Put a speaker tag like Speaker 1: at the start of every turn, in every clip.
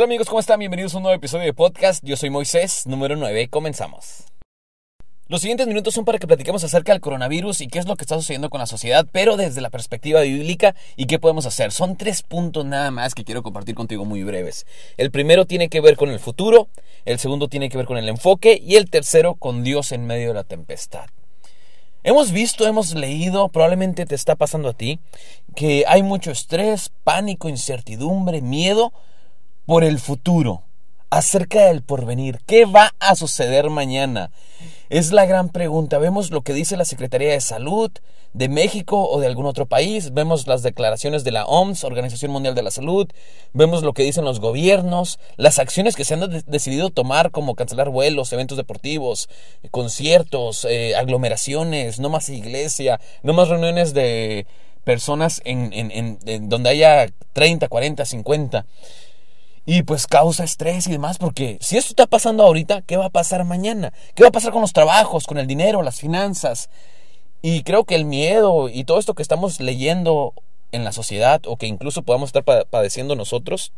Speaker 1: Hola amigos, ¿cómo están? Bienvenidos a un nuevo episodio de podcast. Yo soy Moisés, número 9. Comenzamos. Los siguientes minutos son para que platiquemos acerca del coronavirus y qué es lo que está sucediendo con la sociedad, pero desde la perspectiva bíblica y qué podemos hacer. Son tres puntos nada más que quiero compartir contigo muy breves. El primero tiene que ver con el futuro, el segundo tiene que ver con el enfoque y el tercero con Dios en medio de la tempestad. Hemos visto, hemos leído, probablemente te está pasando a ti, que hay mucho estrés, pánico, incertidumbre, miedo por el futuro acerca del porvenir. ¿Qué va a suceder mañana? Es la gran pregunta. Vemos lo que dice la Secretaría de Salud de México o de algún otro país, vemos las declaraciones de la OMS, Organización Mundial de la Salud, vemos lo que dicen los gobiernos, las acciones que se han decidido tomar como cancelar vuelos, eventos deportivos, conciertos, eh, aglomeraciones, no más iglesia, no más reuniones de personas en, en donde haya 30, 40, 50 y pues causa estrés y demás, porque si esto está pasando ahorita, ¿qué va a pasar mañana? ¿Qué va a pasar con los trabajos, con el dinero, las finanzas? Y creo que el miedo y todo esto que estamos leyendo en la sociedad o que incluso podamos estar padeciendo nosotros,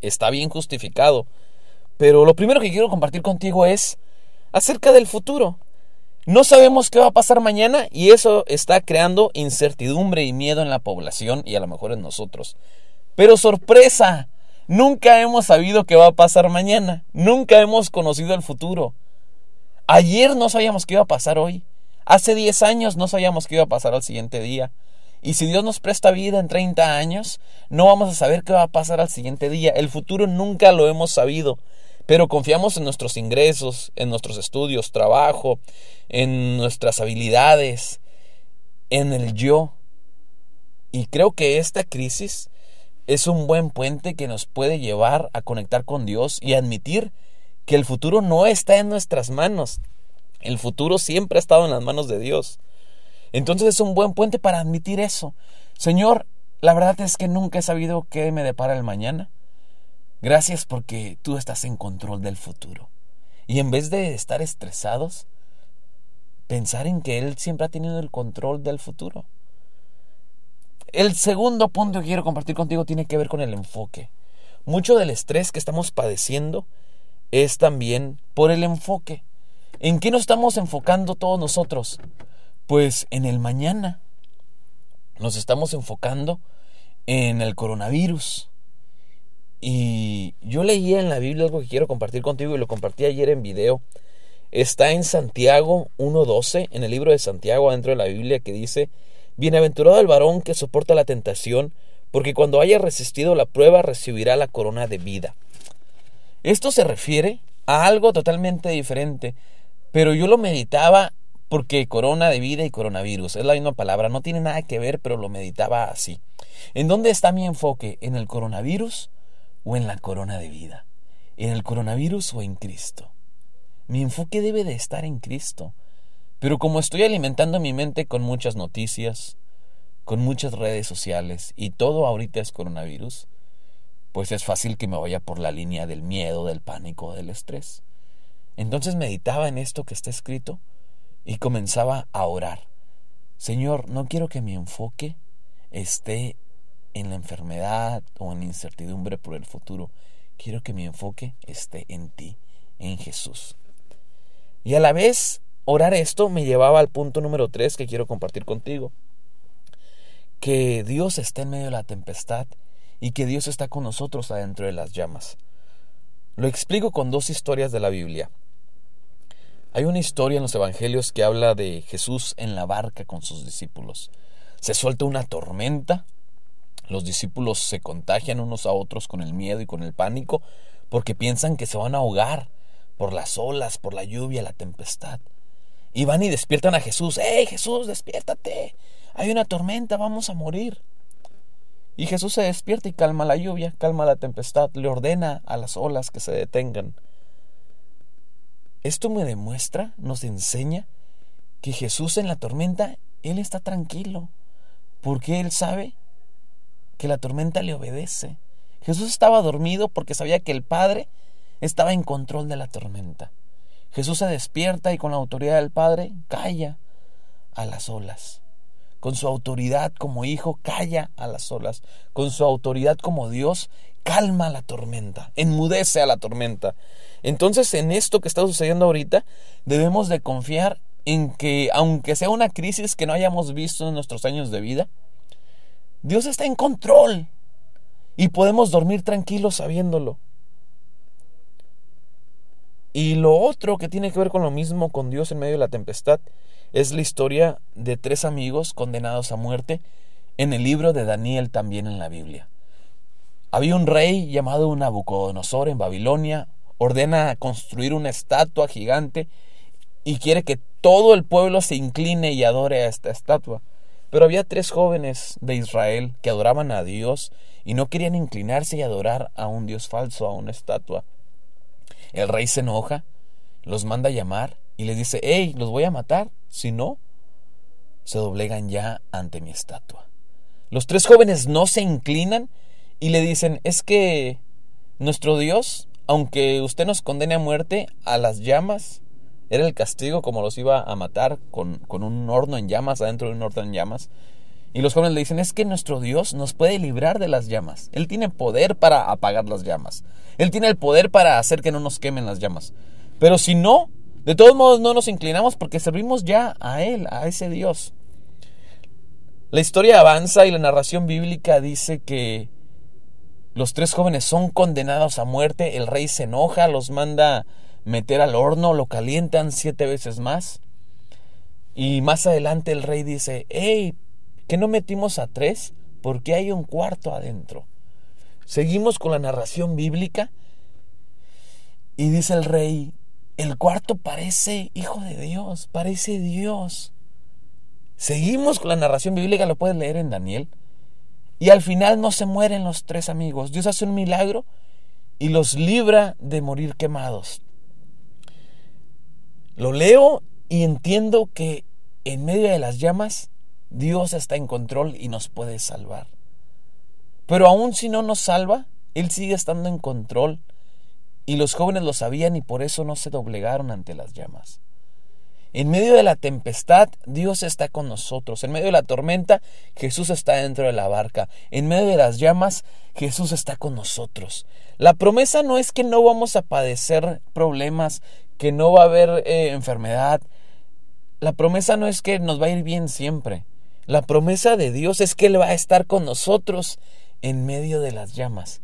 Speaker 1: está bien justificado. Pero lo primero que quiero compartir contigo es acerca del futuro. No sabemos qué va a pasar mañana y eso está creando incertidumbre y miedo en la población y a lo mejor en nosotros. Pero sorpresa, Nunca hemos sabido qué va a pasar mañana. Nunca hemos conocido el futuro. Ayer no sabíamos qué iba a pasar hoy. Hace 10 años no sabíamos qué iba a pasar al siguiente día. Y si Dios nos presta vida en 30 años, no vamos a saber qué va a pasar al siguiente día. El futuro nunca lo hemos sabido. Pero confiamos en nuestros ingresos, en nuestros estudios, trabajo, en nuestras habilidades, en el yo. Y creo que esta crisis es un buen puente que nos puede llevar a conectar con Dios y admitir que el futuro no está en nuestras manos. El futuro siempre ha estado en las manos de Dios. Entonces es un buen puente para admitir eso. Señor, la verdad es que nunca he sabido qué me depara el mañana. Gracias porque tú estás en control del futuro. Y en vez de estar estresados, pensar en que Él siempre ha tenido el control del futuro. El segundo punto que quiero compartir contigo tiene que ver con el enfoque. Mucho del estrés que estamos padeciendo es también por el enfoque. ¿En qué nos estamos enfocando todos nosotros? Pues en el mañana. Nos estamos enfocando en el coronavirus. Y yo leía en la Biblia algo que quiero compartir contigo y lo compartí ayer en video. Está en Santiago 1.12, en el libro de Santiago, dentro de la Biblia, que dice, Bienaventurado el varón que soporta la tentación, porque cuando haya resistido la prueba recibirá la corona de vida. Esto se refiere a algo totalmente diferente, pero yo lo meditaba porque corona de vida y coronavirus es la misma palabra, no tiene nada que ver, pero lo meditaba así. ¿En dónde está mi enfoque? ¿En el coronavirus o en la corona de vida? ¿En el coronavirus o en Cristo? Mi enfoque debe de estar en Cristo. Pero como estoy alimentando mi mente con muchas noticias, con muchas redes sociales y todo ahorita es coronavirus, pues es fácil que me vaya por la línea del miedo, del pánico, del estrés. Entonces meditaba en esto que está escrito y comenzaba a orar. Señor, no quiero que mi enfoque esté en la enfermedad o en la incertidumbre por el futuro. Quiero que mi enfoque esté en ti, en Jesús. Y a la vez Orar esto me llevaba al punto número 3 que quiero compartir contigo. Que Dios está en medio de la tempestad y que Dios está con nosotros adentro de las llamas. Lo explico con dos historias de la Biblia. Hay una historia en los Evangelios que habla de Jesús en la barca con sus discípulos. Se suelta una tormenta, los discípulos se contagian unos a otros con el miedo y con el pánico porque piensan que se van a ahogar por las olas, por la lluvia, la tempestad. Y van y despiertan a Jesús. ¡Hey Jesús, despiértate! Hay una tormenta, vamos a morir. Y Jesús se despierta y calma la lluvia, calma la tempestad, le ordena a las olas que se detengan. Esto me demuestra, nos enseña, que Jesús en la tormenta, Él está tranquilo, porque Él sabe que la tormenta le obedece. Jesús estaba dormido porque sabía que el Padre estaba en control de la tormenta. Jesús se despierta y con la autoridad del Padre calla a las olas. Con su autoridad como hijo calla a las olas. Con su autoridad como Dios calma la tormenta, enmudece a la tormenta. Entonces, en esto que está sucediendo ahorita, debemos de confiar en que, aunque sea una crisis que no hayamos visto en nuestros años de vida, Dios está en control y podemos dormir tranquilos sabiéndolo. Y lo otro que tiene que ver con lo mismo con Dios en medio de la tempestad es la historia de tres amigos condenados a muerte en el libro de Daniel también en la Biblia. Había un rey llamado Nabucodonosor en Babilonia, ordena construir una estatua gigante y quiere que todo el pueblo se incline y adore a esta estatua. Pero había tres jóvenes de Israel que adoraban a Dios y no querían inclinarse y adorar a un Dios falso, a una estatua. El rey se enoja, los manda a llamar y les dice, hey, los voy a matar, si no, se doblegan ya ante mi estatua. Los tres jóvenes no se inclinan y le dicen, es que nuestro Dios, aunque usted nos condene a muerte, a las llamas, era el castigo como los iba a matar con, con un horno en llamas, adentro de un horno en llamas. Y los jóvenes le dicen, es que nuestro Dios nos puede librar de las llamas. Él tiene poder para apagar las llamas. Él tiene el poder para hacer que no nos quemen las llamas. Pero si no, de todos modos no nos inclinamos porque servimos ya a Él, a ese Dios. La historia avanza y la narración bíblica dice que los tres jóvenes son condenados a muerte, el rey se enoja, los manda meter al horno, lo calientan siete veces más. Y más adelante el rey dice, hey, ¿que no metimos a tres? Porque hay un cuarto adentro. Seguimos con la narración bíblica y dice el rey, el cuarto parece hijo de Dios, parece Dios. Seguimos con la narración bíblica, lo puedes leer en Daniel. Y al final no se mueren los tres amigos. Dios hace un milagro y los libra de morir quemados. Lo leo y entiendo que en medio de las llamas Dios está en control y nos puede salvar. Pero aun si no nos salva, Él sigue estando en control y los jóvenes lo sabían y por eso no se doblegaron ante las llamas. En medio de la tempestad, Dios está con nosotros. En medio de la tormenta, Jesús está dentro de la barca. En medio de las llamas, Jesús está con nosotros. La promesa no es que no vamos a padecer problemas, que no va a haber eh, enfermedad. La promesa no es que nos va a ir bien siempre. La promesa de Dios es que Él va a estar con nosotros en medio de las llamas.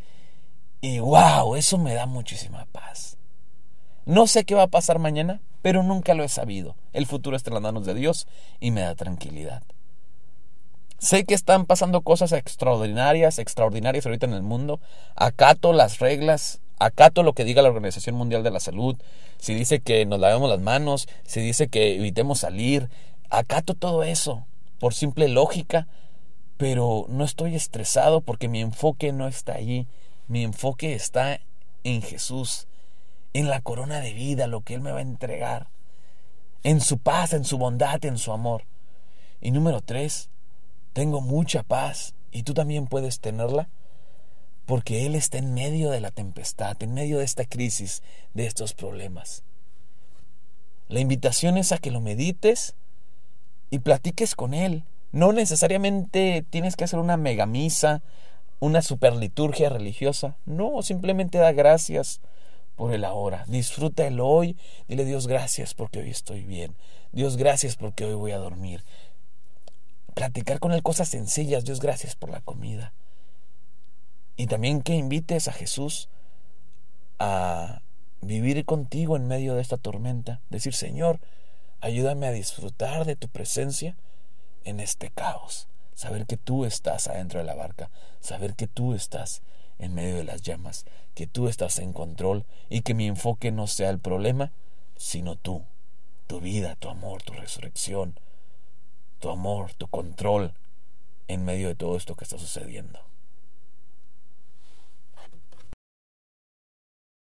Speaker 1: Y wow, eso me da muchísima paz. No sé qué va a pasar mañana, pero nunca lo he sabido. El futuro está en las manos de Dios y me da tranquilidad. Sé que están pasando cosas extraordinarias, extraordinarias ahorita en el mundo. Acato las reglas, acato lo que diga la Organización Mundial de la Salud, si dice que nos lavemos las manos, si dice que evitemos salir, acato todo eso por simple lógica, pero no estoy estresado porque mi enfoque no está allí, mi enfoque está en Jesús, en la corona de vida, lo que Él me va a entregar, en su paz, en su bondad, en su amor. Y número tres, tengo mucha paz y tú también puedes tenerla porque Él está en medio de la tempestad, en medio de esta crisis, de estos problemas. La invitación es a que lo medites y platiques con Él. No necesariamente tienes que hacer una megamisa, una superliturgia religiosa. No, simplemente da gracias por el ahora. Disfruta el hoy. Dile Dios gracias porque hoy estoy bien. Dios gracias porque hoy voy a dormir. Platicar con Él cosas sencillas. Dios gracias por la comida. Y también que invites a Jesús a vivir contigo en medio de esta tormenta. Decir, Señor, ayúdame a disfrutar de tu presencia en este caos. Saber que tú estás adentro de la barca. Saber que tú estás en medio de las llamas. Que tú estás en control y que mi enfoque no sea el problema, sino tú. Tu vida, tu amor, tu resurrección. Tu amor, tu control en medio de todo esto que está sucediendo.